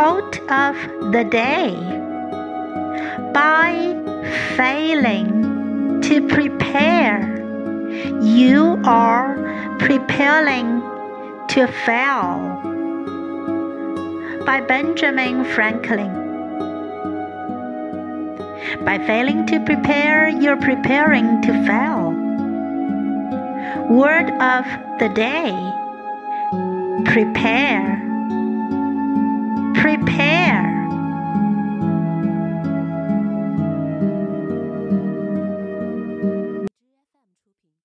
Quote of the day By failing to prepare, you are preparing to fail. By Benjamin Franklin. By failing to prepare, you're preparing to fail. Word of the day Prepare. Prepare.